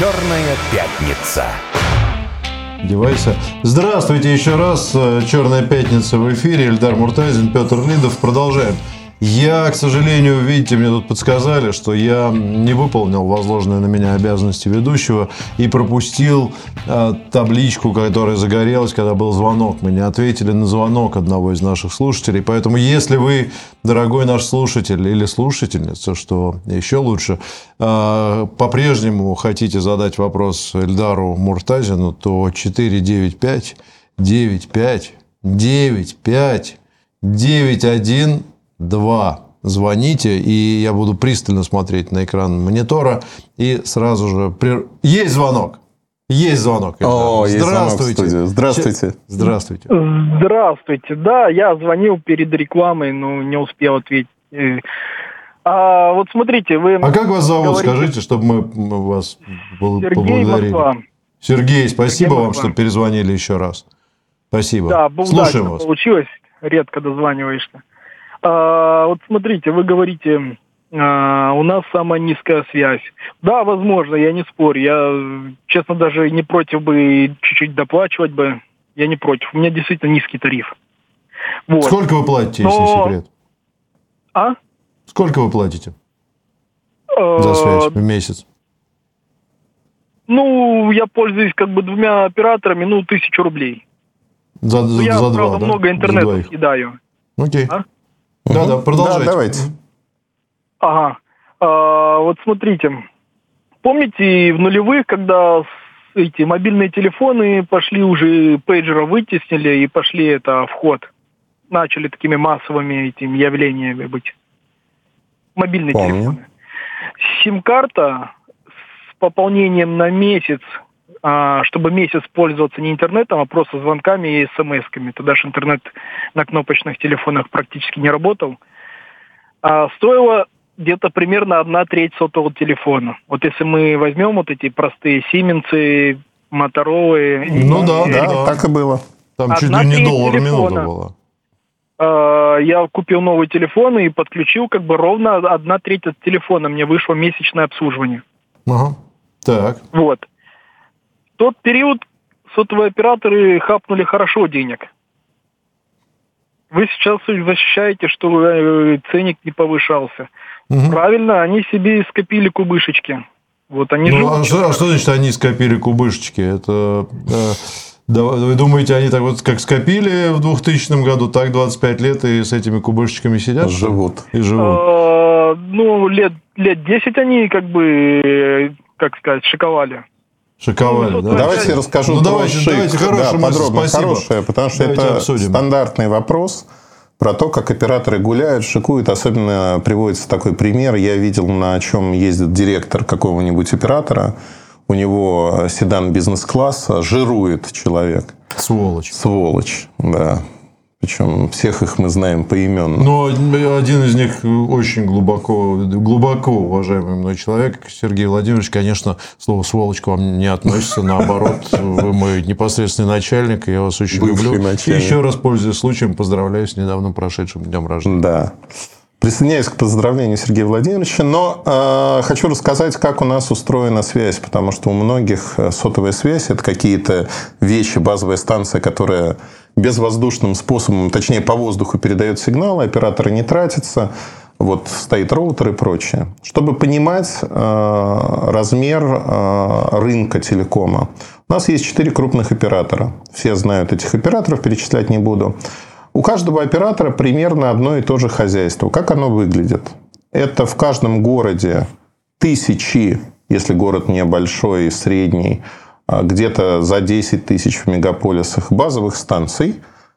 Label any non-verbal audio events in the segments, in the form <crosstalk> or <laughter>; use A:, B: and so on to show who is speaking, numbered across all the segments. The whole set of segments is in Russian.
A: Черная пятница.
B: Девайса. Здравствуйте еще раз. Черная пятница в эфире. Эльдар Муртазин, Петр Лидов. Продолжаем. Я, к сожалению, видите, мне тут подсказали, что я не выполнил возложенные на меня обязанности ведущего и пропустил э, табличку, которая загорелась, когда был звонок. Мы не ответили на звонок одного из наших слушателей. Поэтому, если вы, дорогой наш слушатель или слушательница, что еще лучше, э, по-прежнему хотите задать вопрос Эльдару Муртазину, то 495 95 95 91 2 звоните, и я буду пристально смотреть на экран монитора, и сразу же... При... Есть звонок! Есть звонок.
C: О, Здравствуйте. Есть звонок Здравствуйте.
B: Здравствуйте.
D: Здравствуйте. Да, я звонил перед рекламой, но не успел ответить. А, вот смотрите, вы...
B: А как вас зовут, говорите... скажите, чтобы мы вас
D: Сергей поблагодарили. Москва.
B: Сергей, спасибо Сергей вам, что перезвонили еще раз. Спасибо.
D: Да, Слушаем вас. получилось. Редко дозваниваешься. А, вот смотрите, вы говорите, а, у нас самая низкая связь. Да, возможно, я не спорю. Я, честно, даже не против бы чуть-чуть доплачивать бы. Я не против. У меня действительно низкий тариф.
B: Вот. Сколько вы платите, Но... если секрет?
D: А?
B: Сколько вы платите а... за связь в месяц?
D: Ну, я пользуюсь как бы двумя операторами, ну, тысячу рублей.
B: За, за, я, за
D: правда,
B: два,
D: много
B: да?
D: интернета съедаю.
B: Окей. А? Да, да, продолжайте. Да,
C: давайте.
D: Ага. А, вот смотрите. Помните в нулевых, когда эти мобильные телефоны пошли уже, пейджера вытеснили и пошли это вход. Начали такими массовыми этими явлениями быть. Мобильные Помню. телефоны. Сим-карта с пополнением на месяц, чтобы месяц пользоваться не интернетом, а просто звонками и смс-ками. Тогда же интернет на кнопочных телефонах практически не работал. А, стоило где-то примерно одна треть сотового телефона. Вот если мы возьмем вот эти простые Сименсы, Моторолы...
C: Ну и, да, и, да, да, так и было.
B: Там чуть ли не доллар минута была.
D: А, я купил новый телефон и подключил как бы ровно одна треть от телефона. Мне вышло месячное обслуживание.
B: Ага. Так.
D: Вот тот период сотовые операторы хапнули хорошо денег. Вы сейчас защищаете, что э, ценник не повышался. Угу. Правильно, они себе скопили кубышечки. Вот они
B: ну, а что, а что значит они скопили кубышечки? Это э, да, вы думаете, они так вот как скопили в 2000 году, так 25 лет и с этими кубышечками сидят?
C: Живут.
B: И живут. А,
D: ну, лет, лет 10 они как бы, как сказать, шиковали.
B: Шиковали, ну,
C: да? Давайте я расскажу
B: ну, давайте, шик. Давайте, хорошая
C: да, подробно, спасибо. хорошая, потому что давайте это обсудим. стандартный вопрос про то, как операторы гуляют, шикуют. Особенно приводится такой пример. Я видел, на чем ездит директор какого-нибудь оператора. У него седан бизнес-класса, жирует человек.
B: Сволочь.
C: Сволочь, да. Причем всех их мы знаем поименно.
B: Но один из них очень глубоко, глубоко уважаемый мной человек, Сергей Владимирович, конечно, слово «сволочь» к вам не относится, наоборот, вы мой непосредственный начальник, и я вас очень Бывший люблю. Начальник. И еще раз, пользуясь случаем, поздравляю с недавно прошедшим днем рождения.
C: Да. Присоединяюсь к поздравлению Сергея Владимировича, но э, хочу рассказать, как у нас устроена связь, потому что у многих э, сотовая связь – это какие-то вещи, базовая станция, которая безвоздушным способом, точнее по воздуху передает сигналы, операторы не тратятся, вот стоит роутер и прочее. Чтобы понимать э, размер э, рынка телекома, у нас есть четыре крупных оператора. Все знают этих операторов, перечислять не буду. У каждого оператора примерно одно и то же хозяйство. Как оно выглядит? Это в каждом городе тысячи, если город небольшой средний, а, где-то за 10 тысяч в мегаполисах базовых станций,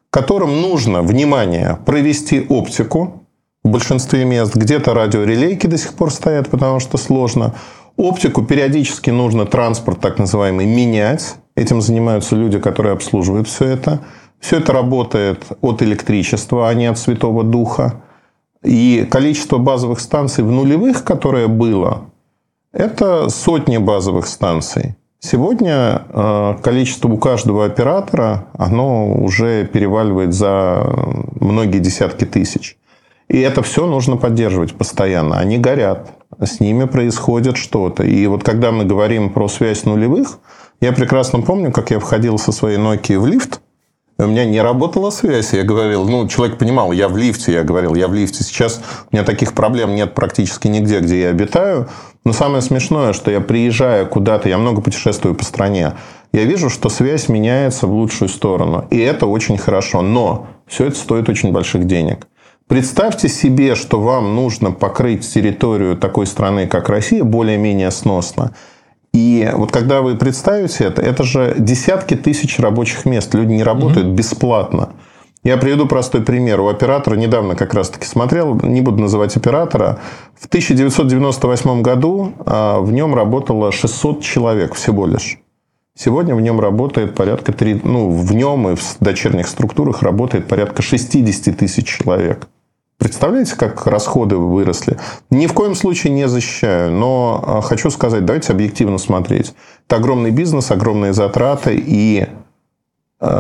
C: которым нужно, внимание, провести оптику. В большинстве мест где-то радиорелейки до сих пор стоят, потому что сложно. Оптику периодически нужно транспорт, так называемый, менять. Этим занимаются люди, которые обслуживают все это. Все это работает от электричества, а не от Святого Духа. И количество базовых станций в нулевых, которое было, это сотни базовых станций. Сегодня э, количество у каждого оператора, оно уже переваливает за многие десятки тысяч. И это все нужно поддерживать постоянно. Они горят, с ними происходит что-то. И вот когда мы говорим про связь нулевых, я прекрасно помню, как я входил со своей Nokia в лифт, у меня не работала связь. Я говорил, ну, человек понимал, я в лифте. Я говорил, я в лифте. Сейчас у меня таких проблем нет практически нигде, где я обитаю. Но самое смешное, что я приезжаю куда-то, я много путешествую по стране, я вижу, что связь меняется в лучшую сторону. И это очень хорошо. Но все это стоит очень больших денег. Представьте себе, что вам нужно покрыть территорию такой страны, как Россия, более-менее сносно. И вот когда вы представите это, это же десятки тысяч рабочих мест. Люди не работают угу. бесплатно. Я приведу простой пример. У оператора недавно как раз-таки смотрел, не буду называть оператора. В 1998 году а, в нем работало 600 человек всего лишь. Сегодня в нем работает порядка 3, ну, в нем и в дочерних структурах работает порядка 60 тысяч человек. Представляете, как расходы выросли? Ни в коем случае не защищаю, но а, хочу сказать, давайте объективно смотреть. Это огромный бизнес, огромные затраты, и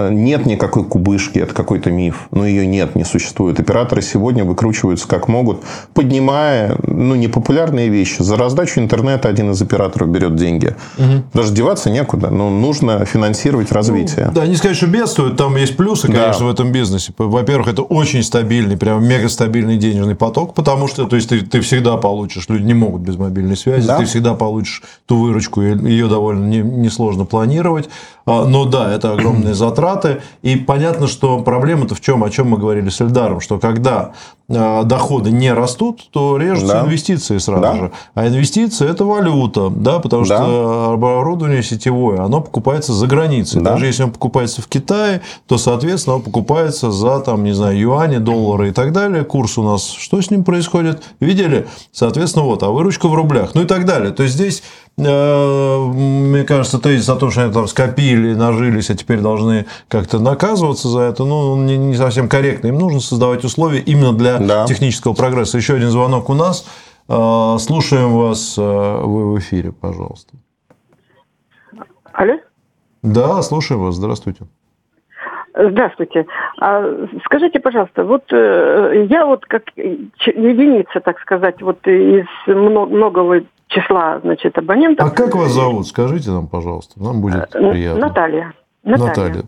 C: нет никакой кубышки, это какой-то миф. Но ее нет, не существует. Операторы сегодня выкручиваются как могут, поднимая ну, непопулярные вещи. За раздачу интернета один из операторов берет деньги. Угу. Даже деваться некуда. Но нужно финансировать развитие.
B: Ну, да, не сказать, что бедствуют. Там есть плюсы, конечно, да. в этом бизнесе. Во-первых, это очень стабильный, прям мега стабильный денежный поток, потому что то есть, ты, ты всегда получишь, люди не могут без мобильной связи, да. ты всегда получишь ту выручку, ее довольно несложно планировать. А, но да, это огромные <clears throat> затраты. И понятно, что проблема-то в чем, о чем мы говорили с Эльдаром, что когда а, доходы не растут, то режутся да. инвестиции сразу да. же. А инвестиции – это валюта, да, потому да. что оборудование сетевое, оно покупается за границей. Да. Даже если он покупается в Китае, то, соответственно, он покупается за, там, не знаю, юани, доллары и так далее. Курс у нас, что с ним происходит? Видели? Соответственно, вот, а выручка в рублях, ну и так далее. То есть, здесь мне кажется, тезис о том, что они там скопили, нажились, а теперь должны как-то наказываться за это, ну, не, не совсем корректно. Им нужно создавать условия именно для да. технического прогресса. Еще один звонок у нас. Э, слушаем вас. Э, вы в эфире, пожалуйста.
E: Алло?
B: Да, слушаем вас. Здравствуйте.
E: Здравствуйте. А, скажите, пожалуйста, вот э, я вот как единица, так сказать, вот из многого числа, значит, абонентов.
B: А как вас зовут? Скажите нам, пожалуйста. Нам будет э, приятно.
E: Наталья.
B: Наталья. Наталья.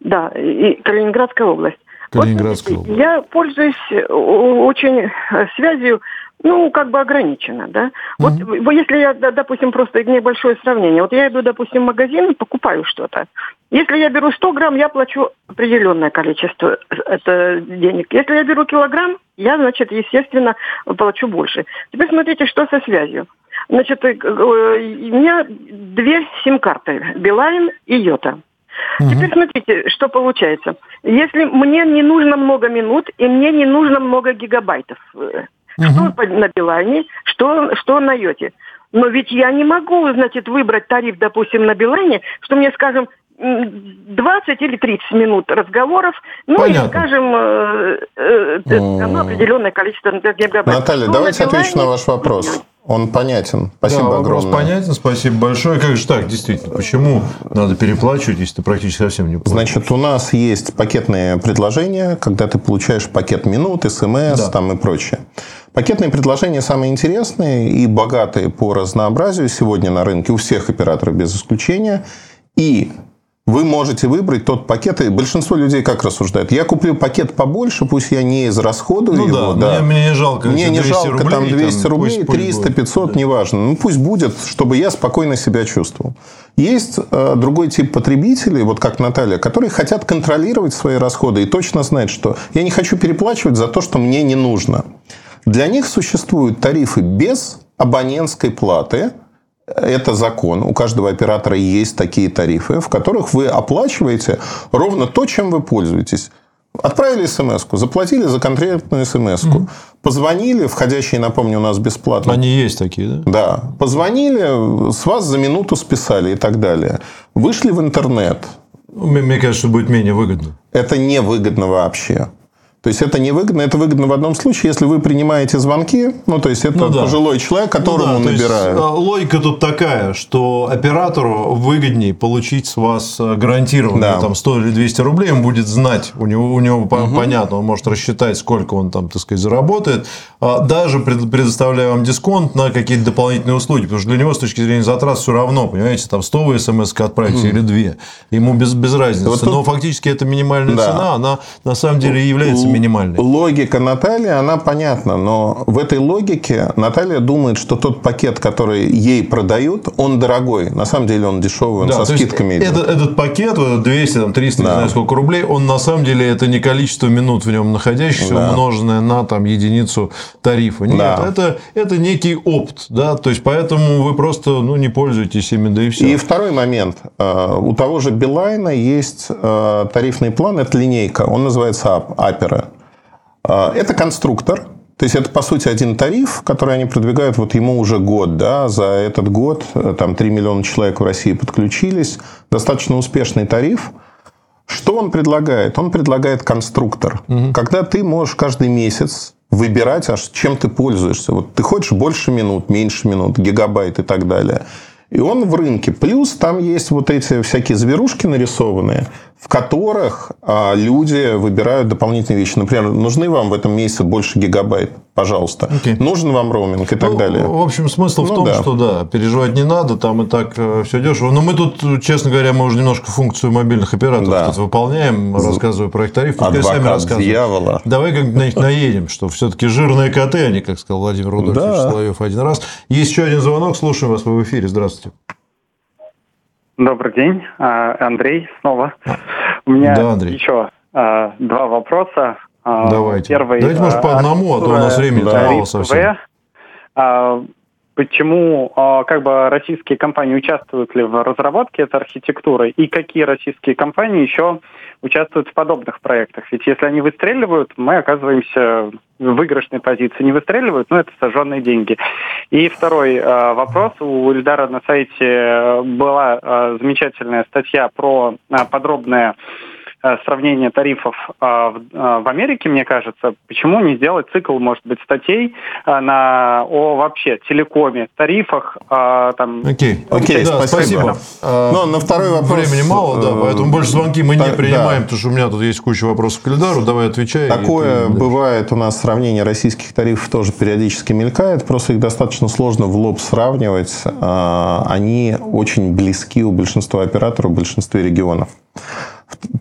E: Да, и Калининградская область.
B: Калининградская вот, область.
E: Я пользуюсь э, очень э, связью, ну, как бы ограниченно, да. Вот mm-hmm. если я, допустим, просто небольшое сравнение. Вот я иду, допустим, в магазин, покупаю что-то. Если я беру 100 грамм, я плачу определенное количество это денег. Если я беру килограмм, я, значит, естественно, плачу больше. Теперь смотрите, что со связью. Значит, э, у меня две сим-карты, Билайн и Йота. Угу. Теперь смотрите, что получается. Если мне не нужно много минут и мне не нужно много гигабайтов, угу. что на Билайне, что, что на Йоте. Но ведь я не могу, значит, выбрать тариф, допустим, на Билайне, что мне, скажем, 20 или 30 минут разговоров, ну Понятно. и, скажем, э, э, ну, определенное количество гигабайт.
C: Наталья, ну, давайте отвечу на ваш вопрос. Он понятен. Спасибо да,
B: вопрос
C: огромное.
B: понятен, спасибо большое. Как же так, действительно, почему надо переплачивать, если ты практически совсем не платишь?
C: Значит, у нас есть пакетные предложения, когда ты получаешь пакет минут, смс да. там и прочее. Пакетные предложения самые интересные и богатые по разнообразию сегодня на рынке у всех операторов без исключения. И вы можете выбрать тот пакет, и большинство людей как рассуждают? Я куплю пакет побольше, пусть я не израсходую
B: ну,
C: его.
B: Да, да. Мне, мне не жалко.
C: Мне не жалко рублей, там 200 там, рублей, пусть, 300, пусть 500, да. неважно. Ну, пусть будет, чтобы я спокойно себя чувствовал. Есть э, другой тип потребителей, вот как Наталья, которые хотят контролировать свои расходы и точно знать, что я не хочу переплачивать за то, что мне не нужно. Для них существуют тарифы без абонентской платы – это закон. У каждого оператора есть такие тарифы, в которых вы оплачиваете ровно то, чем вы пользуетесь. Отправили смс заплатили за конкретную смс mm позвонили, входящие, напомню, у нас бесплатно.
B: Они есть такие, да?
C: Да. Позвонили, с вас за минуту списали и так далее. Вышли в интернет.
B: Мне кажется, будет менее выгодно.
C: Это не выгодно вообще. То есть это невыгодно, это выгодно в одном случае, если вы принимаете звонки, ну то есть это
B: Ну да.
C: пожилой человек, которому
B: Ну да, то есть,
C: набирают.
B: а, логика тут такая, что оператору выгоднее получить с вас а, гарантированно
C: Да.
B: там 100 или 200 рублей, он будет знать, у него, у него по- понятно, он может рассчитать, сколько он там, так сказать, заработает, а, даже пред- предоставляя вам дисконт на какие-то дополнительные услуги, потому что для него с точки зрения затрат все равно, понимаете, там 100 смс отправить или 2, ему без, без разницы.
C: Вот тут-
B: Но фактически это минимальная
C: Да.
B: цена, она на самом деле является минимальной.
C: Логика Натальи, она понятна, но в этой логике Наталья думает, что тот пакет, который ей продают, он дорогой. На самом деле он дешевый, он
B: Да,
C: со скидками идет.
B: Этот, этот пакет, вот этот 200, там, 300, не
C: Да.
B: знаю сколько рублей, он на самом деле это не количество минут в нем находящихся,
C: Да.
B: умноженное на там, единицу тарифа. Нет,
C: Да.
B: это, это некий опт. Да? То есть, поэтому вы просто ну, не пользуетесь ими, да и все.
C: И второй момент. Э, У того же Билайна есть э, тарифный план, это линейка, он называется ап- Апера. Э, Это конструктор, то есть это, по сути, один тариф, который они продвигают, вот ему уже год, да, за этот год э, там 3 миллиона человек в России подключились, достаточно успешный тариф. Что он предлагает? Он предлагает конструктор. Когда ты можешь каждый месяц выбирать, аж чем ты пользуешься. Вот ты хочешь больше минут, меньше минут, гигабайт и так далее. И он в рынке. Плюс там есть вот эти всякие зверушки нарисованные, в которых а, люди выбирают дополнительные вещи. Например, нужны вам в этом месяце больше гигабайт, пожалуйста.
B: Окей.
C: Нужен вам роуминг и так
B: Ну,
C: далее.
B: В общем, смысл в
C: Ну
B: том,
C: да.
B: что да, переживать не надо, там и так все дешево. Но мы тут, честно говоря, мы уже немножко функцию мобильных операторов
C: Да.
B: тут выполняем, рассказывая про их тариф. Пускай сами рассказывают.
C: дьявола.
B: Давай как-нибудь на них наедем, что все-таки жирные коты, они, как сказал Владимир Рудольфович
C: Да.
B: Соловьев один раз. Есть еще один звонок, слушаем вас, вы в эфире, здравствуйте.
F: Добрый день, А, Андрей снова. У меня
B: Да, Андрей.
F: еще а, два вопроса. А,
B: Давайте.
F: Первый.
B: Давайте, может, по одному, а то у нас времени-то
C: Да.
B: мало совсем.
F: Почему как бы российские компании участвуют ли в разработке этой архитектуры и какие российские компании еще участвуют в подобных проектах? Ведь если они выстреливают, мы оказываемся в выигрышной позиции. Не выстреливают, ну это сожженные деньги. И второй э, вопрос. У Ильдара на сайте была э, замечательная статья про э, подробное сравнение тарифов э, в, э, в Америке, мне кажется. Почему не сделать цикл, может быть, статей э, на, о вообще телекоме, тарифах, э, там,
B: Окей,
C: Окей,
B: да,
C: спасибо.
B: А,
C: Но на второй вопрос...
B: Времени мало, да,
C: э,
B: поэтому больше звонки мы не принимаем,
C: да.
B: потому что у меня тут есть куча вопросов к Эльдару, давай отвечай.
C: Такое бывает у нас сравнение российских тарифов тоже периодически мелькает, просто их достаточно сложно в лоб сравнивать. А, Они очень близки у большинства операторов в большинстве регионов.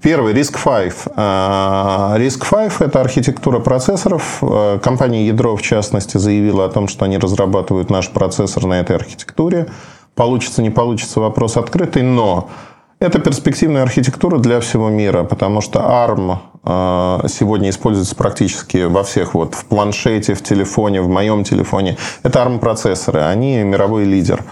C: Первый, RISC-V. А, RISC-V – это архитектура процессоров. А, Компания Ядро, в частности, заявила о том, что они разрабатывают наш процессор на этой архитектуре. Получится, не получится, вопрос открытый, но это перспективная архитектура для всего мира, потому что ARM э, сегодня используется практически во всех, вот в планшете, в телефоне, в моем телефоне. Это ARM-процессоры, они мировой лидер.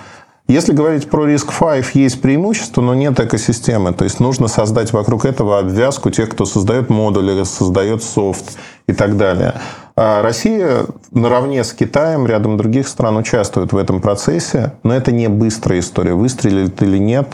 C: Если говорить про RISC-V, есть преимущество, но нет экосистемы. То есть нужно создать вокруг этого обвязку тех, кто создает модули, создает софт и так далее. А Россия наравне с Китаем, рядом других стран участвует в этом процессе, но это не быстрая история. Выстрелит или нет,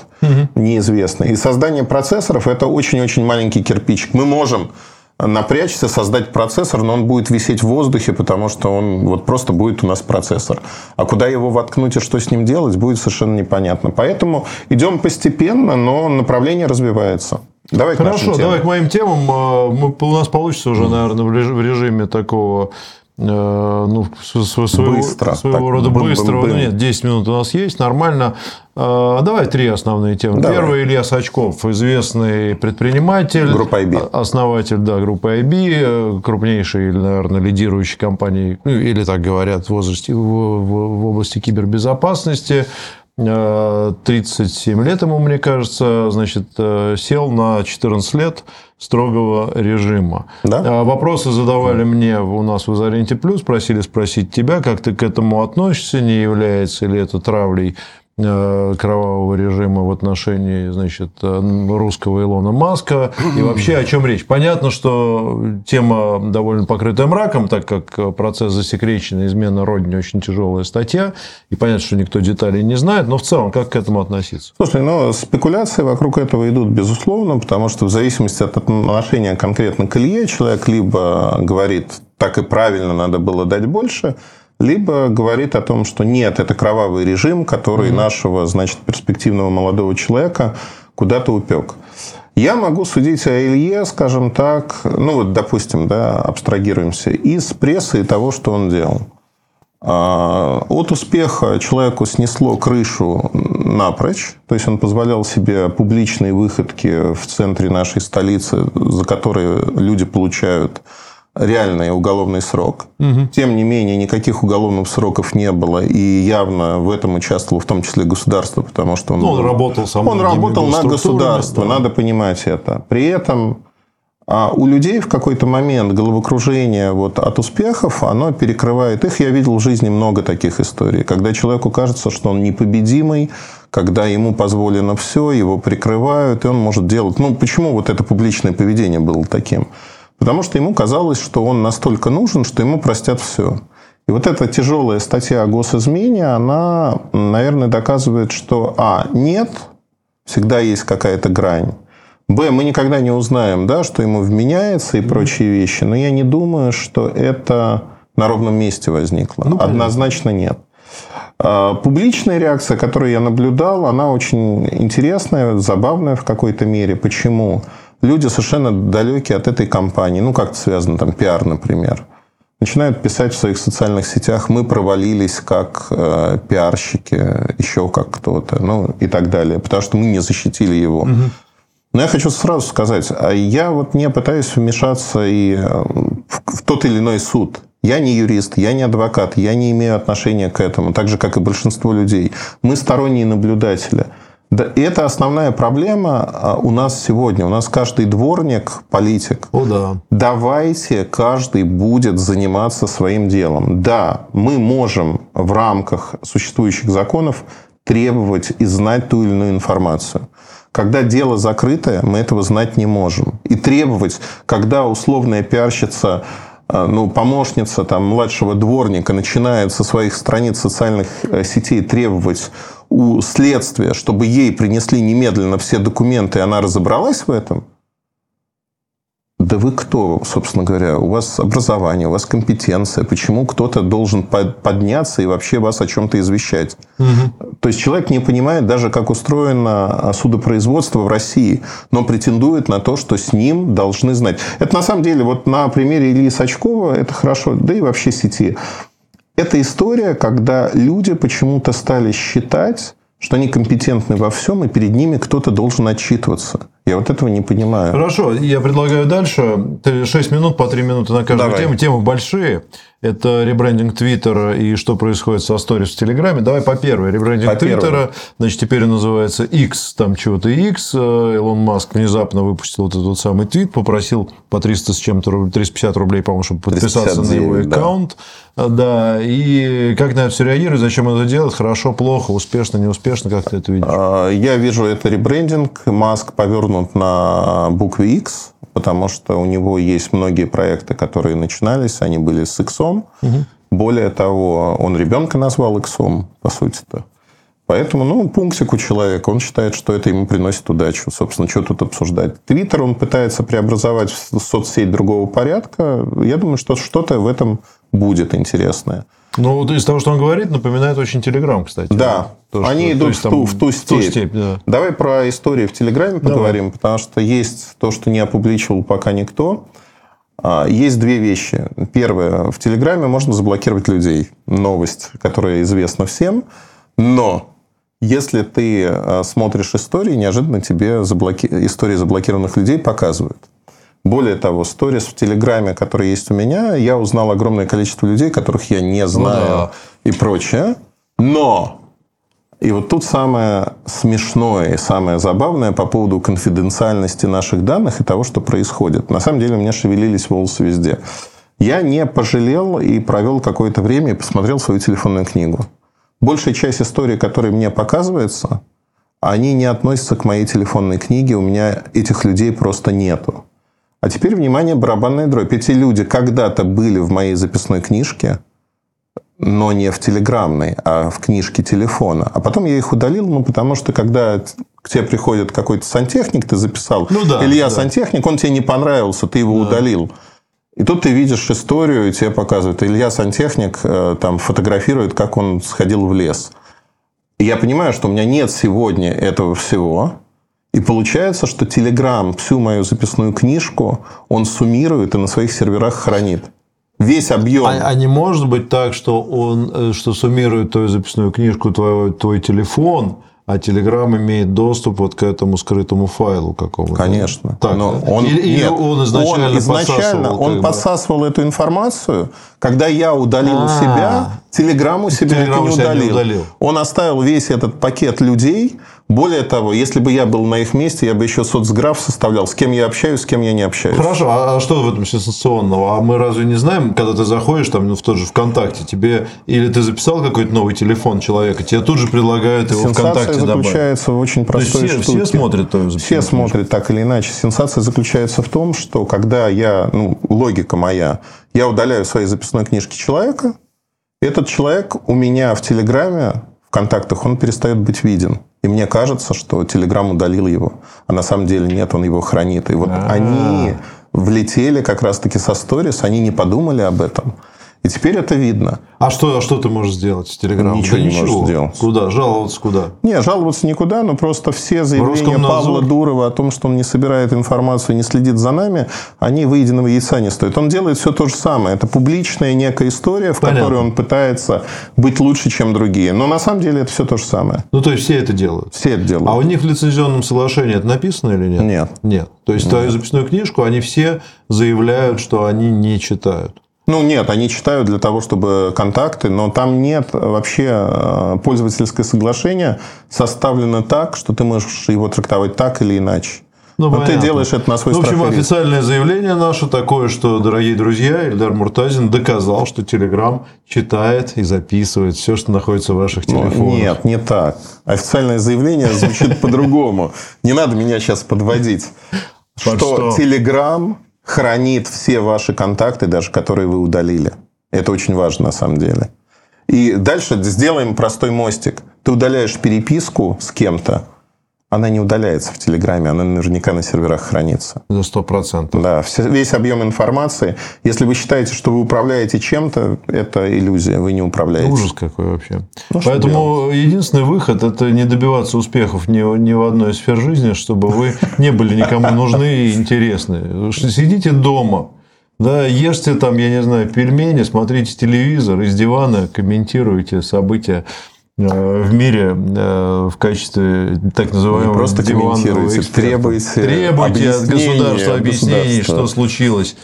C: неизвестно. И создание процессоров – это очень-очень маленький кирпичик. Мы можем напрячься, создать процессор, но он будет висеть в воздухе, потому что он вот просто будет у нас процессор. А куда его воткнуть и что с ним делать, будет совершенно непонятно. Поэтому идем постепенно, но направление развивается. Давай к
B: Хорошо,
C: темам.
B: давай к моим темам. А, мы- у нас получится уже, наверное, в реж- в режиме такого ну, с- с- своего,
C: Быстро.
B: своего
C: Так,
B: рода
C: бым-бым-бым.
B: быстрого. Ну, нет, 10 минут у нас есть, нормально. А, Давай три основные темы.
C: Давай.
B: Первый Илья Сачков, известный предприниматель.
C: Группа IB.
B: а- Основатель, да, группы IB, э, крупнейшей, наверное, лидирующей компании, ну, или так говорят, в, возрасте, в, в- в области кибербезопасности. Э, 37 лет ему, мне кажется, значит, э, сел на 14 лет строгого режима.
C: Да?
B: А Вопросы задавали мне у нас в «Изоленте Плюс», просили спросить тебя, как ты к этому относишься, не является ли это травлей э, кровавого режима в отношении, значит, э, русского Илона Маска и вообще о чем речь. Понятно, что тема довольно покрытая мраком, так как процесс засекреченный, измена Родине очень тяжелая статья, и понятно, что никто деталей не знает, но в целом как к этому относиться?
C: Слушай, ну, спекуляции вокруг этого идут, безусловно, потому что в зависимости от отношения конкретно к Илье, человек либо говорит, так и правильно, надо было дать больше, либо говорит о том, что нет, это кровавый режим, который mm нашего, значит, перспективного молодого человека куда-то упек. Я могу судить о Илье, скажем так, ну вот, допустим, да, абстрагируемся, из прессы и того, что он делал. А, от успеха человеку снесло крышу напрочь, то есть он позволял себе публичные выходки в центре нашей столицы, за которые люди получают реальный уголовный срок. Угу. Тем не менее, никаких уголовных сроков не было. И явно в этом участвовало в том числе государство, потому что он...
B: Ну, он работал сам.
C: Он работал на государство, да. надо понимать это. При этом а у людей в какой-то момент головокружение вот от успехов, оно перекрывает их. Я видел в жизни много таких историй, когда человеку кажется, что он непобедимый, когда ему позволено все, его прикрывают, и он может делать... Ну, почему вот это публичное поведение было таким? Потому что ему казалось, что он настолько нужен, что ему простят все. И вот эта тяжелая статья о госизмене, она, наверное, доказывает, что, а, нет, всегда есть какая-то грань. Б, мы никогда не узнаем, да, что ему вменяется и прочие вещи, но я не думаю, что это на ровном месте возникло. Ну, Однозначно нет. А, публичная реакция, которую я наблюдал, она очень интересная, забавная в какой-то мере. Почему? Люди совершенно далекие от этой компании, ну, как-то связано, там, пиар, например, начинают писать в своих социальных сетях, мы провалились как э, пиарщики, еще как кто-то, ну, и так далее, потому что мы не защитили его. Угу. Но я хочу сразу сказать, а я вот не пытаюсь вмешаться и э, в, в тот или иной суд. Я не юрист, я не адвокат, я не имею отношения к этому, так же, как и большинство людей. Мы сторонние наблюдатели – да, и это основная проблема а, у нас сегодня. У нас каждый дворник политик.
B: О, да.
C: Давайте каждый будет заниматься своим делом. Да, мы можем в рамках существующих законов требовать и знать ту или иную информацию. Когда дело закрытое, мы этого знать не можем. И требовать, когда условная пиарщица а, ну, помощница там, младшего дворника начинает со своих страниц социальных э, сетей требовать у следствия, чтобы ей принесли немедленно все документы, и она разобралась в этом, да вы кто, собственно говоря? У вас образование, у вас компетенция. Почему кто-то должен подняться и вообще вас о чем-то извещать? Угу. То есть человек не понимает даже, как устроено судопроизводство в России, но претендует на то, что с ним должны знать. Это на самом деле вот на примере Ильи Сачкова это хорошо, да и вообще сети. Это история, когда люди почему-то стали считать, что они компетентны во всем, и перед ними кто-то должен отчитываться. Я вот этого не понимаю.
B: Хорошо, я предлагаю дальше. 6 минут по 3 минуты на каждую Давай. тему. Темы большие. Это ребрендинг Твиттера и что происходит со сторис в Телеграме. Давай по первой. Ребрендинг Твиттера, значит, теперь он называется X, там чего-то X. Илон Маск внезапно выпустил вот этот самый твит, попросил по 300 с чем-то, 350 рублей, по-моему, чтобы подписаться на его аккаунт. Да. да. И как на это все реагирует, зачем это делать, хорошо, плохо, успешно, неуспешно, как ты это видишь? А,
C: я вижу это ребрендинг. Маск повернут на букве X потому что у него есть многие проекты, которые начинались, они были с иксом. Угу. Более того, он ребенка назвал иксом, по сути-то. Поэтому, ну, пунктик у человека, он считает, что это ему приносит удачу. Собственно, что тут обсуждать? Твиттер он пытается преобразовать в соцсеть другого порядка. Я думаю, что что-то в этом будет интересное.
B: Ну, из того, что он говорит, напоминает очень Телеграм, кстати.
C: Да, то, они что, идут в, ту, в ту степь. Ту степь да. Давай про истории в Телеграме поговорим, Давай. потому что есть то, что не опубличивал пока никто. А, есть две вещи. Первое. В Телеграме можно заблокировать людей. Новость, которая известна всем. Но если ты а, смотришь истории, неожиданно тебе заблоки... истории заблокированных людей показывают. Более того, сторис в Телеграме, который есть у меня, я узнал огромное количество людей, которых я не знаю ну, да. и прочее. Но и вот тут самое смешное и самое забавное по поводу конфиденциальности наших данных и того, что происходит. На самом деле у меня шевелились волосы везде. Я не пожалел и провел какое-то время и посмотрел свою телефонную книгу. большая часть истории, которая мне показывается, они не относятся к моей телефонной книге, у меня этих людей просто нету. А теперь, внимание, барабанная дробь. Эти люди когда-то были в моей записной книжке, но не в телеграммной, а в книжке телефона. А потом я их удалил, ну, потому что когда к тебе приходит какой-то сантехник, ты записал,
B: Ну да,
C: Илья
B: да.
C: сантехник, он тебе не понравился, ты его удалил. И тут ты видишь историю, и тебе показывают, Илья сантехник э, там фотографирует, как он сходил в лес. И я понимаю, что у меня нет сегодня этого всего. И получается, что Telegram всю мою записную книжку он суммирует и на своих серверах хранит. Весь объем.
B: А, а не может быть так, что он, э, что суммирует твою записную книжку, твой, твой телефон, а Telegram имеет доступ вот к этому скрытому файлу какому-то?
C: Конечно.
B: Так,
C: Но
B: да?
C: он,
B: или, или
C: нет,
B: он изначально,
C: он, изначально
B: подсасывал,
C: он
B: бы?
C: подсасывал эту информацию. Когда я удалил
B: А.
C: себя, Телеграм у себя это
B: Telegram
C: не
B: у себя не
C: удалил.
B: удалил.
C: Он оставил весь этот пакет людей. Более того, если бы я был на их месте, я бы еще соцграф составлял, с кем я общаюсь, с кем я не общаюсь.
B: Хорошо, а, а что в этом сенсационного? А мы разве не знаем, когда ты заходишь там ну, в тот же ВКонтакте, тебе или ты записал какой-то новый телефон человека, тебе тут же предлагают его
C: Сенсация
B: ВКонтакте добавить.
C: заключается в очень
B: То есть
C: простой
B: все,
C: штуке.
B: все смотрят твою
C: Все смотрят так или иначе. Сенсация заключается в том, что когда я, ну, логика моя, я удаляю в своей записной книжке человека, этот человек у меня в Телеграме, контактах, он перестает быть виден. И мне кажется, что Телеграм удалил его. А на самом деле нет, он его хранит. И вот
B: А.
C: они влетели как раз-таки со сторис, они не подумали об этом. И теперь это видно.
B: А что, а что ты можешь сделать с Телеграмом?
C: Ничего не можешь сделать.
B: Куда? Жаловаться куда?
C: Не, жаловаться никуда, но просто все заявления. Павла Дурова о том, что он не собирает информацию, не следит за нами, они выеденного яйца не стоят. Он делает все то же самое. Это публичная некая история, в
B: Понятно.
C: которой он пытается быть лучше, чем другие. Но на самом деле это все то же самое.
B: Ну, то есть, все это делают.
C: Все это делают.
B: А у них в лицензионном соглашении это написано или нет?
C: Нет.
B: Нет. То есть, твою записную книжку они все заявляют, что они не читают.
C: Ну, нет, они читают для того, чтобы контакты, но там нет вообще э, пользовательское соглашение составлено так, что ты можешь его трактовать так или иначе.
B: Ну,
C: Но ты делаешь это на свой
B: Ну, в общем,
C: риск.
B: официальное заявление наше такое, что, дорогие друзья, Ильдар Муртазин доказал, что Телеграм читает и записывает все, что находится в ваших
C: Ну,
B: телефонах.
C: Нет, не так. Официальное заявление звучит по-другому. Не надо меня сейчас подводить.
B: Под
C: Что
B: что?
C: Хранит все ваши контакты, даже которые вы удалили. Это очень важно на самом деле. И дальше сделаем простой мостик. Ты удаляешь переписку с кем-то, она не удаляется в Телеграме, она наверняка на серверах хранится.
B: За сто процентов.
C: Да, все- весь объем информации. Если вы считаете, что вы управляете чем-то, это иллюзия, вы не управляете.
B: Ужас какой вообще.
C: Ну,
B: Поэтому единственный выход – это не добиваться успехов ни, ни в одной из сфер жизни, чтобы вы не были никому нужны и интересны. Сидите дома, да, ешьте там, я не знаю, пельмени, смотрите телевизор, из дивана комментируйте события в мире э, в качестве так называемого
C: Не просто комментируйте, требуйте
B: требуйте от государства объяснений, что случилось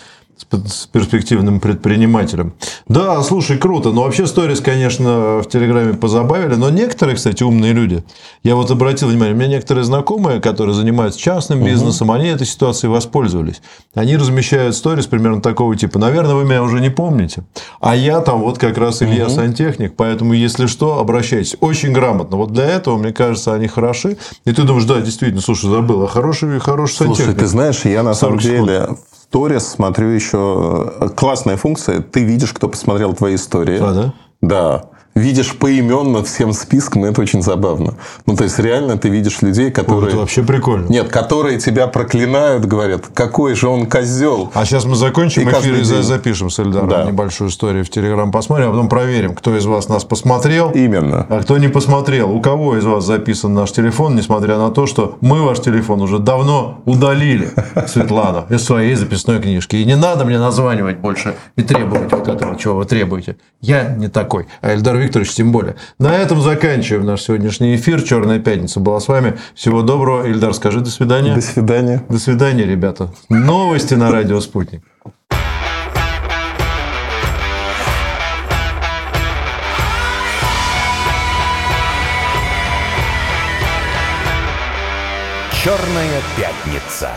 B: с перспективным предпринимателем. Да, слушай, круто. Но вообще сторис, конечно, в Телеграме позабавили. Но некоторые, кстати, умные люди. Я вот обратил внимание, у меня некоторые знакомые, которые занимаются частным бизнесом, они этой ситуацией воспользовались. Они размещают сторис примерно такого типа. Наверное, вы меня уже не помните. А я там вот как раз Илья сантехник. Поэтому, если что, обращайтесь. Очень грамотно. Вот для этого, мне кажется, они хороши. И ты думаешь, да, действительно, слушай, забыл. А хороший, хороший
C: Слушай,
B: сантехник.
C: ты знаешь, я на самом
B: 40 секунд.
C: деле сторис смотрю еще э, классная функция. Ты видишь, кто посмотрел твои истории.
B: А, да?
C: Да. Видишь поименно всем списком, и это очень забавно. Ну, то есть, реально ты видишь людей,
B: О,
C: которые...
B: Это вообще прикольно.
C: Нет, которые тебя проклинают, говорят, какой же он козел.
B: А сейчас мы закончим
C: И
B: эфир и
C: день.
B: запишем с Эльдаром
C: Да.
B: небольшую историю в Телеграм, посмотрим, а потом проверим, кто из вас нас посмотрел,
C: Именно.
B: а кто не посмотрел. У кого из вас записан наш телефон, несмотря на то, что мы ваш телефон уже давно удалили, <laughs> Светлана, из своей записной книжки. И не надо мне названивать больше и требовать вот этого, чего вы требуете. Я не такой, а Эльдар Викторович тем более. На этом заканчиваем наш сегодняшний эфир. Черная пятница была с вами. Всего доброго. Эльдар, скажи до свидания.
C: До свидания.
B: До свидания, ребята. Новости на радио «Спутник».
A: Черная пятница.